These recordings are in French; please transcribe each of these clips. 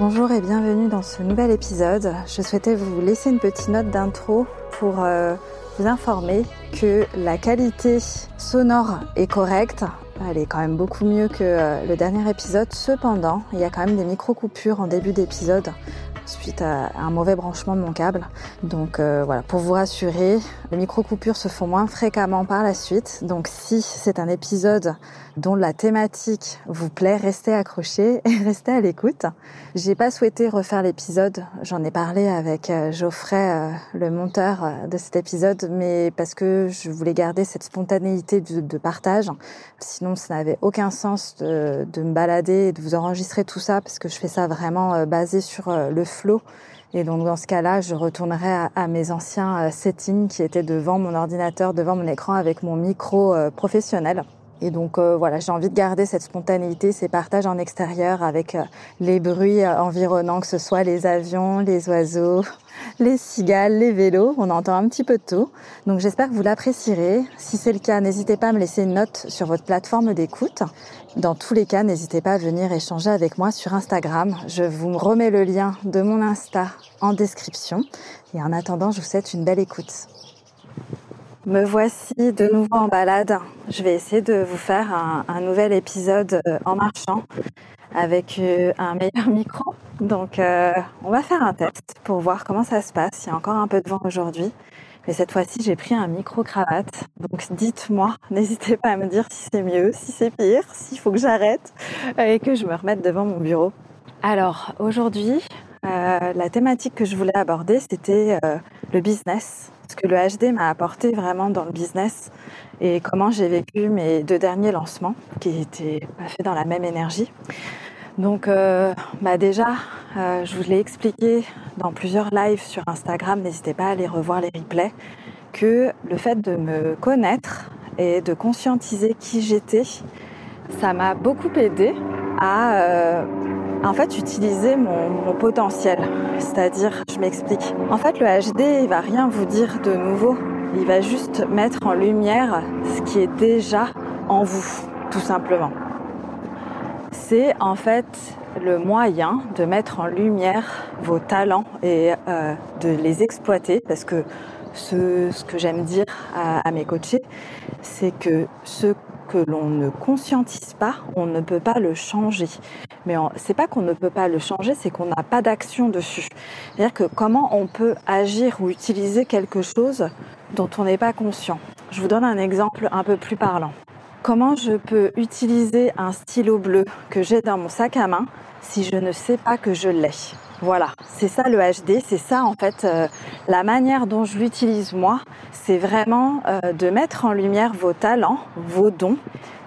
Bonjour et bienvenue dans ce nouvel épisode. Je souhaitais vous laisser une petite note d'intro pour euh, vous informer que la qualité sonore est correcte. Elle est quand même beaucoup mieux que euh, le dernier épisode. Cependant, il y a quand même des micro-coupures en début d'épisode suite à un mauvais branchement de mon câble. Donc euh, voilà, pour vous rassurer, les micro-coupures se font moins fréquemment par la suite. Donc si c'est un épisode dont la thématique vous plaît, restez accrochés et restez à l'écoute. J'ai pas souhaité refaire l'épisode, j'en ai parlé avec euh, Geoffrey, euh, le monteur de cet épisode, mais parce que je voulais garder cette spontanéité de, partage. Sinon, ça n'avait aucun sens de, me balader et de vous enregistrer tout ça, parce que je fais ça vraiment basé sur le flow et donc dans ce cas-là, je retournerai à, mes anciens euh, settings qui étaient devant mon ordinateur, devant mon écran avec mon micro euh, professionnel. Et donc euh, voilà, j'ai envie de garder cette spontanéité, ces partages en extérieur avec les bruits environnants, que ce soit les avions, les oiseaux, les cigales, les vélos. On entend un petit peu de tout. Donc j'espère que vous l'apprécierez. Si c'est le cas, n'hésitez pas à me laisser une note sur votre plateforme d'écoute. Dans tous les cas, n'hésitez pas à venir échanger avec moi sur Instagram. Je vous remets le lien de mon Insta en description. Et en attendant, je vous souhaite une belle écoute. Me voici de nouveau en balade. Je vais essayer de vous faire un, nouvel épisode euh, en marchant avec euh, un meilleur micro. Donc euh, on va faire un test pour voir comment ça se passe. Il y a encore un peu de vent aujourd'hui. Mais cette fois-ci, j'ai pris un micro-cravate. Donc dites-moi, n'hésitez pas à me dire si c'est mieux, si c'est pire, s'il faut que j'arrête et que je me remette devant mon bureau. Alors aujourd'hui, euh, la thématique que je voulais aborder, c'était euh, le business. Ce que le HD m'a apporté vraiment dans le business et comment j'ai vécu mes deux derniers lancements qui étaient pas faits dans la même énergie. Donc euh, bah déjà, je vous l'ai expliqué dans plusieurs lives sur Instagram, n'hésitez pas à aller revoir les replays, que le fait de me connaître et de conscientiser qui j'étais, ça m'a beaucoup aidé à en fait utiliser mon, potentiel. C'est-à-dire, je m'explique. En fait, le HD, il va rien vous dire de nouveau. Il va juste mettre en lumière ce qui est déjà en vous, tout simplement c'est en fait le moyen de mettre en lumière vos talents et euh, de les exploiter parce que ce, ce que j'aime dire à, mes coachés, c'est que ce l'on ne conscientise pas, on ne peut pas le changer. Mais c'est pas qu'on ne peut pas le changer, c'est qu'on n'a pas d'action dessus. C'est-à-dire que comment on peut agir ou utiliser quelque chose dont on n'est pas conscient. Je vous donne un exemple un peu plus parlant. Comment je peux utiliser un stylo bleu que j'ai dans mon sac à main si je ne sais pas que je l'ai? Voilà, c'est ça le HD, c'est ça en fait euh, la manière dont je l'utilise moi, c'est vraiment euh, de mettre en lumière vos talents, vos dons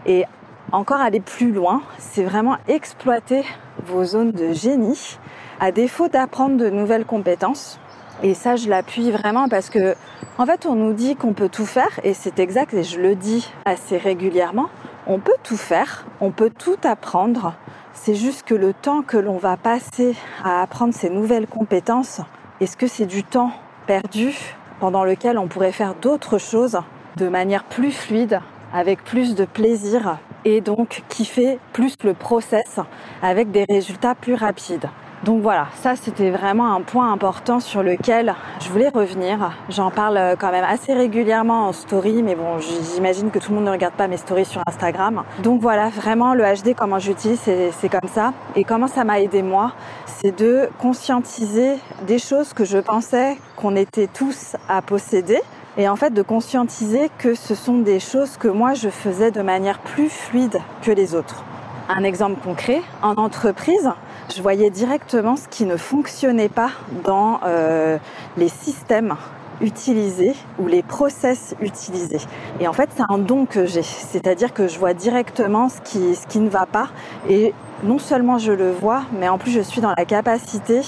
et encore aller plus loin, c'est vraiment exploiter vos zones de génie à défaut d'apprendre de nouvelles compétences. Et ça, je l'appuie vraiment parce que en fait, on nous dit qu'on peut tout faire, et c'est exact, et je le dis assez régulièrement, on peut tout faire, on peut tout apprendre, c'est juste que le temps que l'on va passer à apprendre ces nouvelles compétences, est-ce que c'est du temps perdu pendant lequel on pourrait faire d'autres choses de manière plus fluide, avec plus de plaisir, et donc fait plus le process avec des résultats plus rapides? Donc voilà, ça c'était vraiment un point important sur lequel je voulais revenir. J'en parle euh, quand même assez régulièrement en story, mais bon, j'imagine que tout le monde ne regarde pas mes stories sur Instagram. Donc voilà, vraiment le HD, comment j'utilise, c'est comme ça. Et comment ça m'a aidé moi, c'est de conscientiser des choses que je pensais qu'on était tous à posséder. Et en fait, de conscientiser que ce sont des choses que moi je faisais de manière plus fluide que les autres. Un exemple concret, en entreprise, je voyais directement ce qui ne fonctionnait pas dans euh, les systèmes utilisés ou les process utilisés. Et en fait, c'est un don que j'ai, c'est-à-dire que je vois directement ce qui, ce qui ne va pas et non seulement je le vois, mais en plus je suis dans la capacité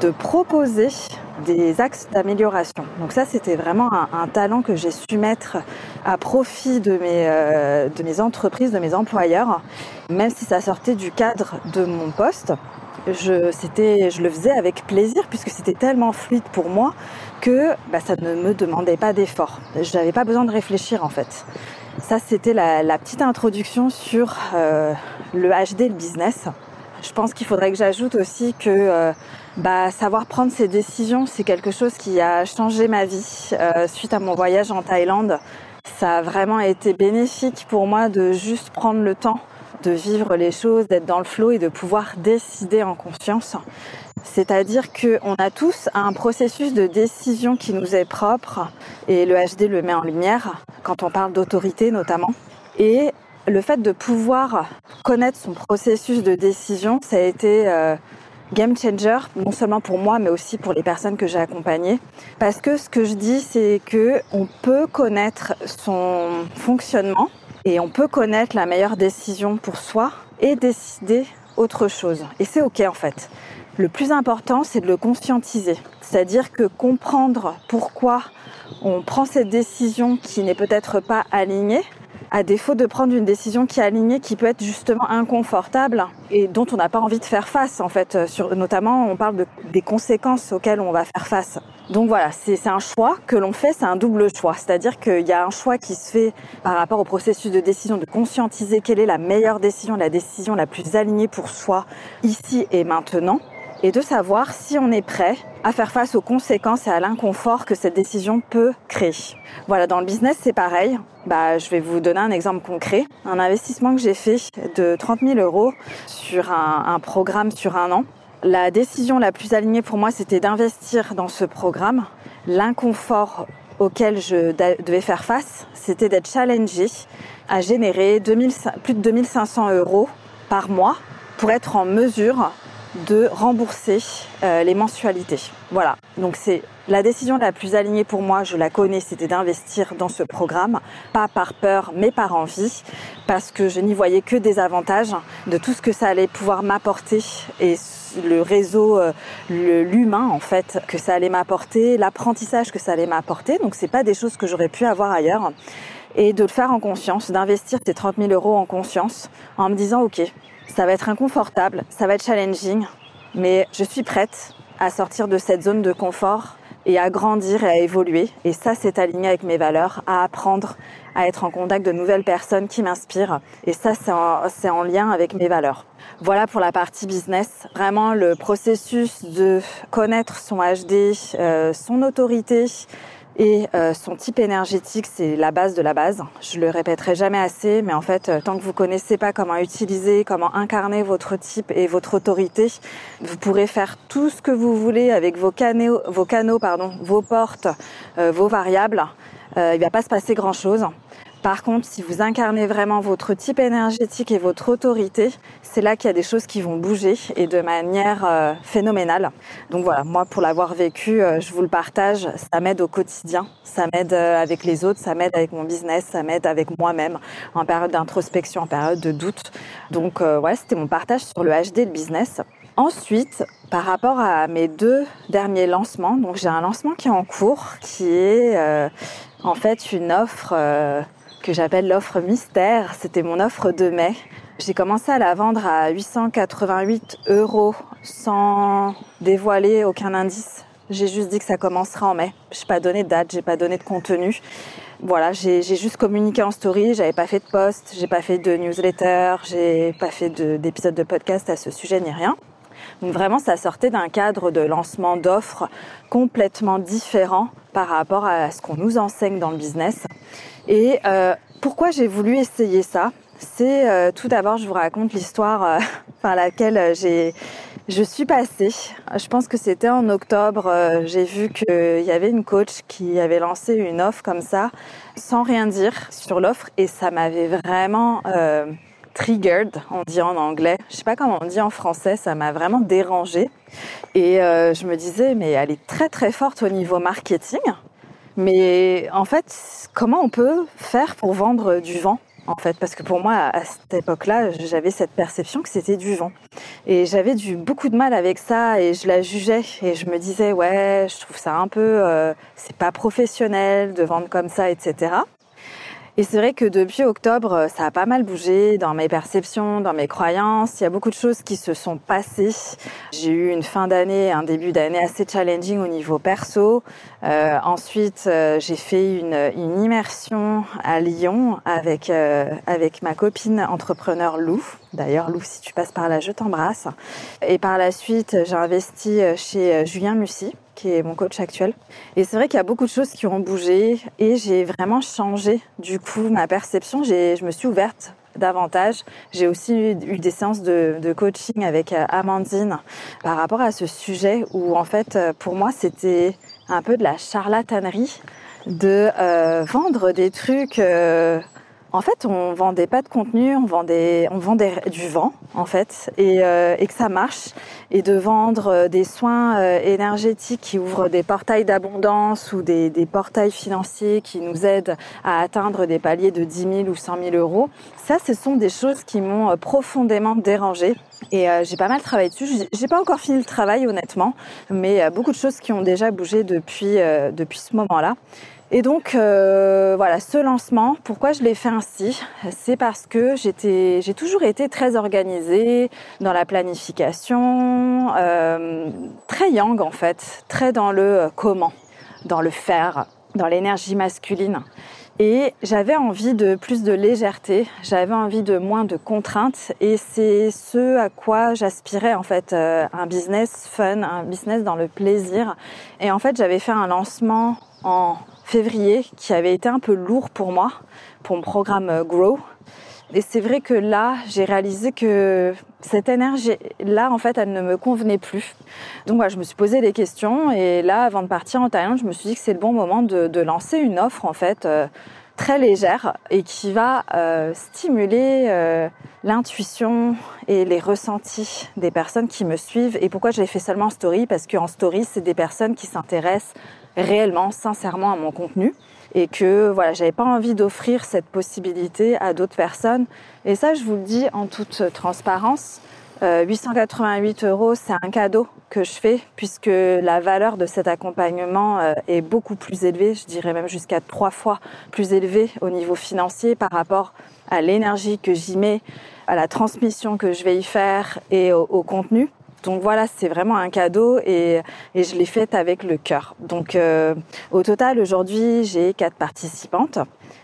de proposer des axes d'amélioration. Donc ça, c'était vraiment un, talent que j'ai su mettre à profit de mes, euh, de mes entreprises, de mes employeurs, même si ça sortait du cadre de mon poste. Je, je le faisais avec plaisir puisque c'était tellement fluide pour moi que bah, ça ne me demandait pas d'effort. Je n'avais pas besoin de réfléchir en fait. Ça, c'était la, la petite introduction sur euh, le HD, le business. je pense qu'il faudrait que j'ajoute aussi que euh, bah, savoir prendre ses décisions, c'est quelque chose qui a changé ma vie. Euh, suite à mon voyage en Thaïlande, ça a vraiment été bénéfique pour moi de juste prendre le temps de vivre les choses, d'être dans le flot et de pouvoir décider en conscience. C'est-à-dire qu'on a tous un processus de décision qui nous est propre et le HD le met en lumière quand on parle d'autorité notamment. Et le fait de pouvoir connaître son processus de décision, ça a été euh, game changer, non seulement pour moi, mais aussi pour les personnes que j'ai accompagnées. Parce que ce que je dis, c'est que on peut connaître son fonctionnement et on peut connaître la meilleure décision pour soi et décider autre chose. Et c'est ok en fait. Le plus important, c'est de le conscientiser. C'est-à-dire que comprendre pourquoi on prend cette décision qui n'est peut-être pas alignée à défaut de prendre une décision qui est alignée, qui peut être justement inconfortable et dont on n'a pas envie de faire face en fait. Sur, notamment, on parle de, des conséquences auxquelles on va faire face. Donc voilà, c'est un choix que l'on fait, c'est un double choix. C'est-à-dire qu'il y a un choix qui se fait par rapport au processus de décision, de conscientiser quelle est la meilleure décision, la décision la plus alignée pour soi ici et maintenant et de savoir si on est prêt à faire face aux conséquences et à l'inconfort que cette décision peut créer. Voilà, dans le business, c'est pareil. Bah, je vais vous donner un exemple concret. Un investissement que j'ai fait de 30 000 euros sur un, programme sur un an. La décision la plus alignée pour moi, c'était d'investir dans ce programme. L'inconfort auquel je devais faire face, c'était d'être challengé à générer 2000, plus de 2500 euros par mois pour être en mesure de rembourser euh, les mensualités. Voilà, donc c'est la décision la plus alignée pour moi, je la connais, c'était d'investir dans ce programme, pas par peur, mais par envie, parce que je n'y voyais que des avantages de tout ce que ça allait pouvoir m'apporter et le réseau, euh, l'humain en fait, que ça allait m'apporter, l'apprentissage que ça allait m'apporter. Donc c'est pas des choses que j'aurais pu avoir ailleurs. Et de le faire en conscience, d'investir ces 30 000 euros en conscience, en me disant ok, ça va être inconfortable, ça va être challenging, mais je suis prête à sortir de cette zone de confort et à grandir et à évoluer. Et ça, c'est aligné avec mes valeurs, à apprendre à être en contact de nouvelles personnes qui m'inspirent. Et ça, c'est en, lien avec mes valeurs. Voilà pour la partie business. Vraiment le processus de connaître son HD, euh, son autorité, et euh, son type énergétique, c'est la base de la base. Je le répéterai jamais assez, mais en fait, euh, tant que vous connaissez pas comment utiliser, comment incarner votre type et votre autorité, vous pourrez faire tout ce que vous voulez avec vos canaux, vos canaux, pardon, vos portes, euh, vos variables. il va pas se passer grand chose. Par contre, si vous incarnez vraiment votre type énergétique et votre autorité, c'est là qu'il y a des choses qui vont bouger et de manière euh, phénoménale. Donc voilà, moi pour l'avoir vécu, euh, je vous le partage, ça m'aide au quotidien, ça m'aide euh, avec les autres, ça m'aide avec mon business, ça m'aide avec moi-même en période d'introspection, en période de doute. Donc ouais, c'était mon partage sur le HD de business. Ensuite, par rapport à mes deux derniers lancements, donc j'ai un lancement qui est en cours, qui est en fait une offre que j'appelle l'offre mystère. C'était mon offre de mai. J'ai commencé à la vendre à 888 euros sans dévoiler aucun indice. J'ai juste dit que ça commencera en mai. J'ai pas donné de date, j'ai pas donné de contenu. Voilà, j'ai juste communiqué en story, j'avais pas fait de post, j'ai pas fait de newsletter, j'ai pas fait d'épisode de, de podcast à ce sujet ni rien. Donc vraiment, ça sortait d'un cadre de lancement d'offres complètement différent par rapport à ce qu'on nous enseigne dans le business. Et euh, pourquoi j'ai voulu essayer ça? C'est euh, tout d'abord, je vous raconte l'histoire euh, par laquelle j'ai je suis passée. Je pense que c'était en octobre. j'ai vu qu'il y avait une coach qui avait lancé une offre comme ça, sans rien dire sur l'offre, et ça m'avait vraiment triggered, on dit en anglais. Je sais pas comment on dit en français. Ça m'a vraiment dérangée. Et je me disais, mais elle est très très forte au niveau marketing. Mais en fait, comment on peut faire pour vendre du vent en fait, parce que pour moi, à cette époque-là, j'avais cette perception que c'était du vent. Et j'avais du beaucoup de mal avec ça et je la jugeais et je me disais, ouais, je trouve ça un peu, euh, c'est pas professionnel de vendre comme ça, etc. Et c'est vrai que depuis octobre, ça a pas mal bougé dans mes perceptions, dans mes croyances. Il y a beaucoup de choses qui se sont passées. J'ai eu une fin d'année, un début d'année assez challenging au niveau perso. Euh, ensuite, euh, j'ai fait une, une, immersion à Lyon avec euh, avec ma copine entrepreneur Lou. D'ailleurs, Lou, si tu passes par là, je t'embrasse. Et par la suite, j'ai investi chez Julien Mussy, qui est mon coach actuel. Et c'est vrai qu'il y a beaucoup de choses qui ont bougé et j'ai vraiment changé du coup ma perception. Je me suis ouverte davantage. J'ai aussi eu, des séances de, coaching avec Amandine par rapport à ce sujet où en fait pour moi c'était un peu de la charlatanerie de euh, vendre des trucs. Euh, en fait, on vendait pas de contenu, on vendait, on vendait du vent, en fait, et, euh, et que ça marche, et de vendre des soins énergétiques qui ouvrent des portails d'abondance ou des, des, portails financiers qui nous aident à atteindre des paliers de 10 000 ou 100 000 euros. Ça, ce sont des choses qui m'ont profondément dérangée. Et j'ai pas mal travaillé dessus. J'ai pas encore fini le travail, honnêtement, mais beaucoup de choses qui ont déjà bougé depuis depuis ce moment-là. Et donc euh, voilà, ce lancement, pourquoi je l'ai fait ainsi? C'est parce que j'étais, j'ai toujours été très organisée dans la planification, euh, très yang en fait, très dans le comment, dans le faire, dans l'énergie masculine. Et j'avais envie de plus de légèreté, j'avais envie de moins de contraintes et c'est ce à quoi j'aspirais en fait, euh, un business fun, un business dans le plaisir. Et en fait j'avais fait un lancement en février qui avait été un peu lourd pour moi, pour mon programme euh, Grow. Et c'est vrai que là, j'ai réalisé que cette énergie-là, en fait, elle ne me convenait plus. Donc voilà, je me suis posé des questions et là, avant de partir en Thaïlande, je me suis dit que c'est le bon moment de, lancer une offre, en fait, euh, très légère et qui va euh, stimuler l'intuition et les ressentis des personnes qui me suivent. Et pourquoi je l'ai fait seulement en story? Parce qu'en story, c'est des personnes qui s'intéressent réellement, sincèrement à mon contenu et que voilà, j'avais pas envie d'offrir cette possibilité à d'autres personnes. Et ça, je vous le dis en toute transparence, 888 euh, euros, c'est un cadeau que je fais puisque la valeur de cet accompagnement euh, est beaucoup plus élevée, je dirais même jusqu'à trois fois plus élevée au niveau financier par rapport à l'énergie que j'y mets, à la transmission que je vais y faire et au contenu. Donc voilà, c'est vraiment un cadeau et, je l'ai fait avec le cœur. Donc euh, au total, aujourd'hui, j'ai quatre participantes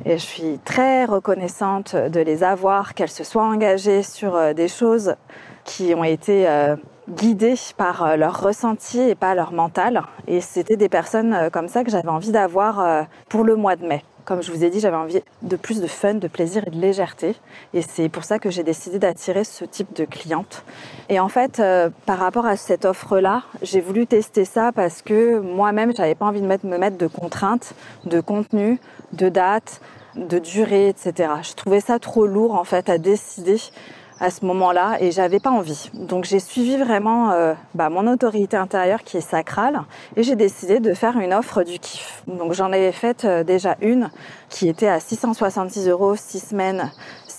et je suis très reconnaissante de les avoir, qu'elles se soient engagées sur euh, des choses qui ont été euh, guidées par leur ressenti et pas leur mental. Et c'était des personnes comme ça que j'avais envie d'avoir pour le mois de mai. Comme je vous ai dit, j'avais envie de plus de fun, de plaisir et de légèreté. Et c'est pour ça que j'ai décidé d'attirer ce type de cliente. Et en fait, euh, par rapport à cette offre-là, j'ai voulu tester ça parce que moi-même, j'avais pas envie de me mettre de contraintes, de contenu, de date, de durée, etc. Je trouvais ça trop lourd en fait à décider à ce moment-là et j'avais pas envie. Donc j'ai suivi vraiment euh, bah, mon autorité intérieure qui est sacrale et j'ai décidé de faire une offre du kiff. Donc j'en avais fait euh, déjà une qui était à 666 euros, 6 semaines,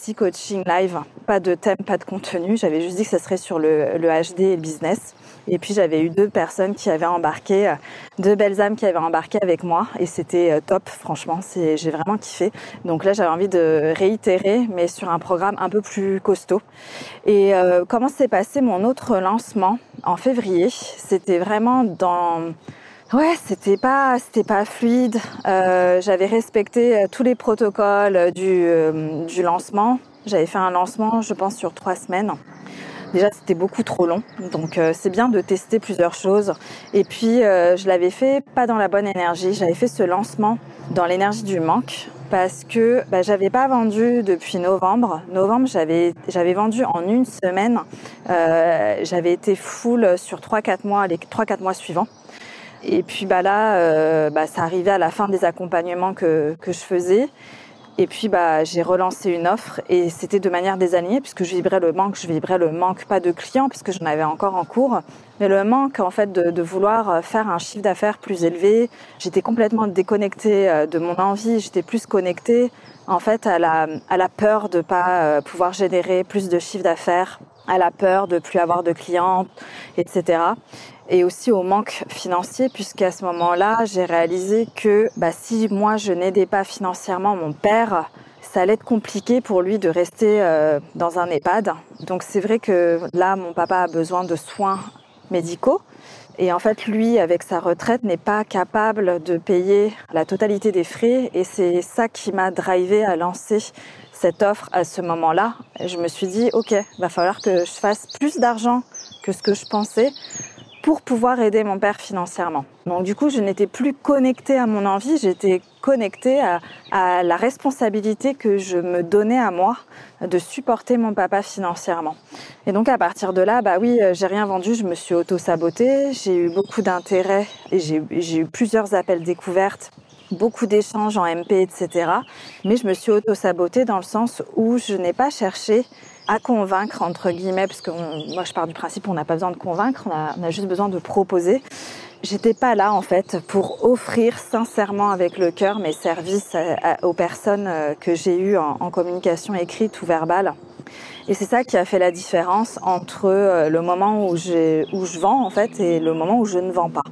6 coaching live, pas de thème, pas de contenu. J'avais juste dit que ça serait sur le, le HD et le business. Et puis j'avais eu deux personnes qui avaient embarqué, euh, deux belles âmes qui avaient embarqué avec moi et c'était euh, top, franchement, j'ai vraiment kiffé. Donc là j'avais envie de réitérer mais sur un programme un peu plus costaud. Et euh, comment s'est passé mon autre lancement en février? C'était vraiment dans Ouais, c'était pas, c'était pas fluide. Euh, j'avais respecté tous les protocoles du, du lancement. J'avais fait un lancement, je pense, sur trois semaines. Déjà, c'était beaucoup trop long. Donc, euh, c'est bien de tester plusieurs choses. Et puis, euh, je l'avais fait pas dans la bonne énergie. J'avais fait ce lancement dans l'énergie du manque parce que bah, j'avais pas vendu depuis novembre. Novembre, j'avais j'avais vendu en une semaine. Euh, j'avais été full sur 3-4 mois, les 3-4 mois suivants. Et puis bah là, bah, ça arrivait à la fin des accompagnements que, que je faisais. Et puis bah j'ai relancé une offre et c'était de manière désalignée puisque je vibrais le manque, je vibrais le manque pas de clients puisque j'en avais encore en cours, mais le manque en fait de, de vouloir faire un chiffre d'affaires plus élevé. J'étais complètement déconnectée euh, de mon envie, j'étais plus connectée en fait à la à la peur de pas euh, pouvoir générer plus de chiffre d'affaires, à la peur de plus avoir de clients, etc et aussi au manque financier puisqu'à ce moment-là, j'ai réalisé que bah, si moi je n'aidais pas financièrement mon père, ça allait être compliqué pour lui de rester euh, dans un EHPAD. Donc c'est vrai que là, mon papa a besoin de soins médicaux. Et en fait, lui, avec sa retraite, n'est pas capable de payer la totalité des frais. Et c'est ça qui m'a drivé à lancer cette offre à ce moment-là, je me suis dit, OK, va falloir que je fasse plus d'argent que ce que je pensais pour pouvoir aider mon père financièrement. Donc du coup, je n'étais plus connectée à mon envie, j'étais connectée à, la responsabilité que je me donnais à moi de supporter mon papa financièrement. Et donc à partir de là, bah oui, euh, j'ai rien vendu, je me suis auto-sabotée, j'ai eu beaucoup d'intérêt et j'ai eu plusieurs appels découvertes beaucoup d'échanges en MP, etc. Mais je me suis auto-sabotée dans le sens où je n'ai pas cherché à convaincre, entre guillemets, parce que moi je pars du principe on n'a pas besoin de convaincre, on a, juste besoin de proposer. J'étais pas là en fait pour offrir sincèrement avec le cœur mes services aux personnes euh, que j'ai eues en, communication écrite ou verbale. Et c'est ça qui a fait la différence entre euh, le moment où, où je vends en fait et le moment où je ne vends pas.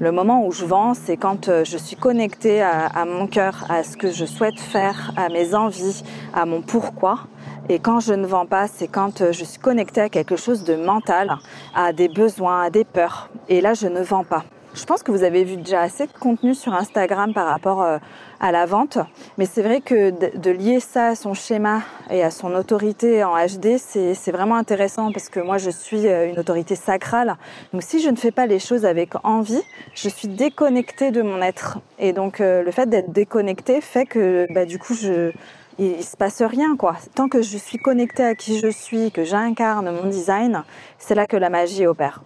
Le moment où je vends, c'est quand euh, je suis connectée à mon cœur, à ce que je souhaite faire, à mes envies, à mon pourquoi. Et quand je ne vends pas, c'est quand euh, je suis connectée à quelque chose de mental, à des besoins, à des peurs. Et là, je ne vends pas. Je pense que vous avez vu déjà assez de contenu sur Instagram par rapport euh, à la vente, mais c'est vrai que de lier ça à son schéma et à son autorité en HD, c'est vraiment intéressant parce que moi je suis euh, une autorité sacrale. Donc si je ne fais pas les choses avec envie, je suis déconnectée de mon être. Et donc le fait d'être déconnectée fait que bah, du coup je il, se passe rien quoi. Tant que je suis connectée à qui je suis, que j'incarne mon design, c'est là que la magie opère.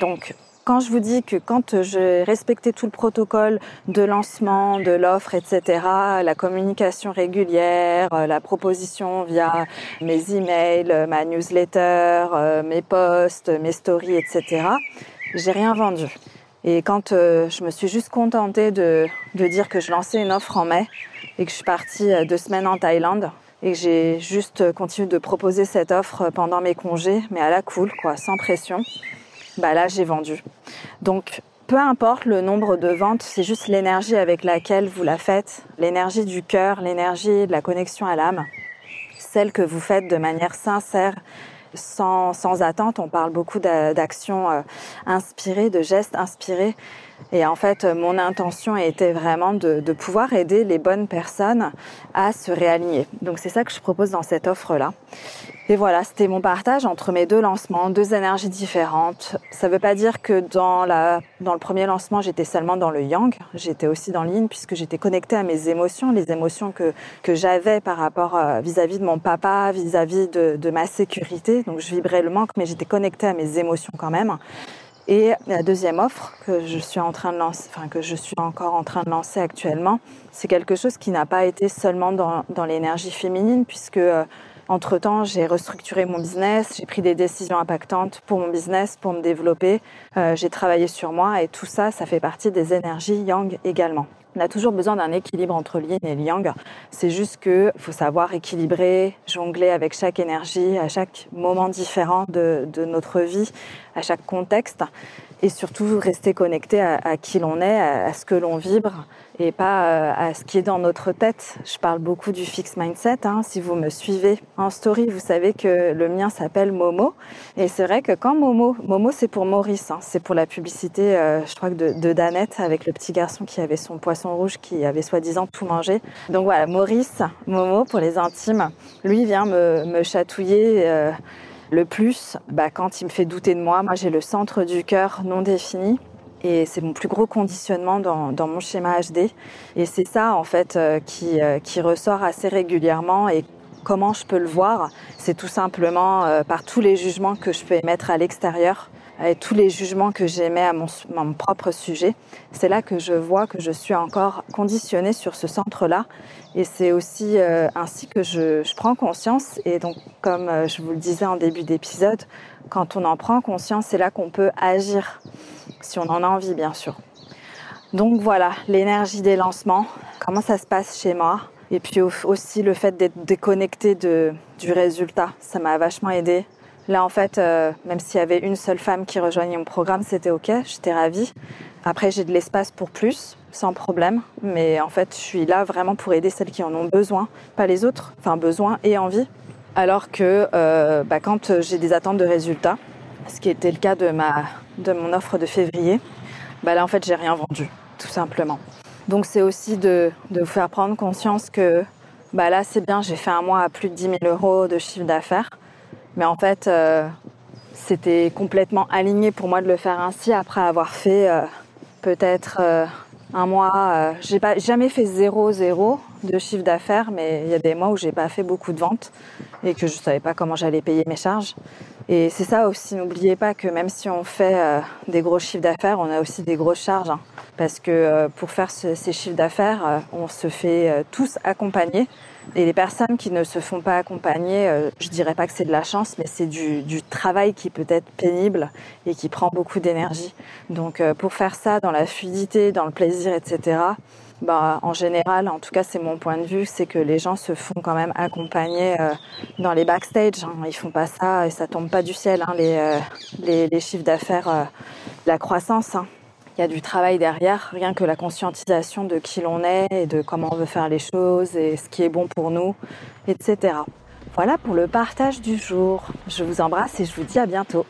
Donc quand je vous dis que quand j'ai respecté tout le protocole de lancement, de l'offre, etc., la communication régulière, euh, la proposition via mes emails, ma newsletter, euh, mes posts, mes stories, etc., j'ai rien vendu. Et quand euh, je me suis juste contentée de, de dire que je lançais une offre en mai et que je suis partie deux semaines en Thaïlande, et que j'ai juste continué de proposer cette offre pendant mes congés, mais à la cool, quoi, sans pression bah là j'ai vendu. Donc peu importe le nombre de ventes, c'est juste l'énergie avec laquelle vous la faites, l'énergie du cœur, l'énergie de la connexion à l'âme, celle que vous faites de manière sincère, sans, attente. On parle beaucoup d'actions euh, inspirées, de gestes inspirés. Et en fait, mon intention était vraiment de, de pouvoir aider les bonnes personnes à se réaligner. Donc c'est ça que je propose dans cette offre-là. Et voilà, c'était mon partage entre mes deux lancements, deux énergies différentes. Ça ne veut pas dire que dans, la, dans le premier lancement, j'étais seulement dans le yang, j'étais aussi dans l'yin puisque j'étais connectée à mes émotions, les émotions que, que j'avais par rapport euh, vis-à-vis de mon papa, vis-à-vis de, de ma sécurité. Donc je vibrais le manque, mais j'étais connectée à mes émotions quand même. Et la deuxième offre que je suis en train de lancer, enfin que je suis encore en train de lancer actuellement, c'est quelque chose qui n'a pas été seulement dans, dans l'énergie féminine, puisque euh, entre-temps, j'ai restructuré mon business, j'ai pris des décisions impactantes pour mon business, pour me développer, euh, j'ai travaillé sur moi et tout ça, ça fait partie des énergies yang également. On a toujours besoin d'un équilibre entre l'yin et le yang. C'est juste qu'il faut savoir équilibrer, jongler avec chaque énergie, à chaque moment différent de, de notre vie, à chaque contexte et surtout rester connecté à, qui l'on est, à, ce que l'on vibre et pas euh, à ce qui est dans notre tête. Je parle beaucoup du fixed mindset. Hein. Si vous me suivez en story, vous savez que le mien s'appelle Momo. Et c'est vrai que quand Momo, Momo c'est pour Maurice, hein. c'est pour la publicité, euh, je crois que de, Danette avec le petit garçon qui avait son poisson rouge qui avait soi-disant tout mangé. Donc voilà, Maurice, Momo pour les intimes, lui vient me, me chatouiller. Euh, le plus, bah, quand il me fait douter de moi, moi j'ai le centre du cœur non défini. Et c'est mon plus gros conditionnement dans, dans mon schéma HD. Et c'est ça en fait euh, qui, euh, qui ressort assez régulièrement. Et comment je peux le voir, c'est tout simplement euh, par tous les jugements que je peux émettre à l'extérieur et tous les jugements que j'émets à mon, propre sujet. C'est là que je vois que je suis encore conditionnée sur ce centre-là. Et c'est aussi euh, ainsi que je, prends conscience. Et donc, comme euh, je vous le disais en début d'épisode, quand on en prend conscience, c'est là qu'on peut agir, si on en a envie, bien sûr. Donc voilà, l'énergie des lancements, comment ça se passe chez moi? Et puis aussi le fait d'être déconnecté du résultat, ça m'a vachement aidé Là, en fait, euh, même s'il y avait une seule femme qui rejoignait mon programme, c'était OK, j'étais ravie. Après, j'ai de l'espace pour plus, sans problème. Mais en fait, je suis là vraiment pour aider celles qui en ont besoin, pas les autres. Enfin, besoin et envie. Alors que euh, bah, quand j'ai des attentes de résultats, ce qui était le cas de, mon offre de février, bah là, en fait, j'ai rien vendu, tout simplement. Donc, c'est aussi de, de vous faire prendre conscience que bah là c'est bien, j'ai fait un mois à plus de 10 000 euros de chiffre d'affaires. Mais en fait, euh, c'était complètement aligné pour moi de le faire ainsi après avoir fait euh, peut-être euh, un mois. j'ai pas jamais fait zéro zéro de chiffre d'affaires, mais il y a des mois où j'ai pas fait beaucoup de ventes et que je savais pas comment j'allais payer mes charges. Et c'est ça aussi, n'oubliez pas que même si on fait des gros chiffres d'affaires, on a aussi des grosses charges. Hein. parce que pour faire ces chiffres d'affaires, on se fait tous accompagner et les personnes qui ne se font pas accompagner, euh, je dirais pas que c'est de la chance, mais c'est du, du, travail qui peut être pénible et qui prend beaucoup d'énergie. Donc euh, pour faire ça dans la fluidité, dans le plaisir, etc., bah, en général, en tout cas c'est mon point de vue, c'est que les gens se font quand même accompagner euh, dans les backstage. Hein. Ils font pas ça et ça tombe pas du ciel, hein, les, les, les, chiffres d'affaires, la croissance. Hein il y a du travail derrière, rien que la conscientisation de qui l'on est et de comment on veut faire les choses et ce qui est bon pour nous, etc. Voilà pour le partage du jour. Je vous embrasse et je vous dis à bientôt.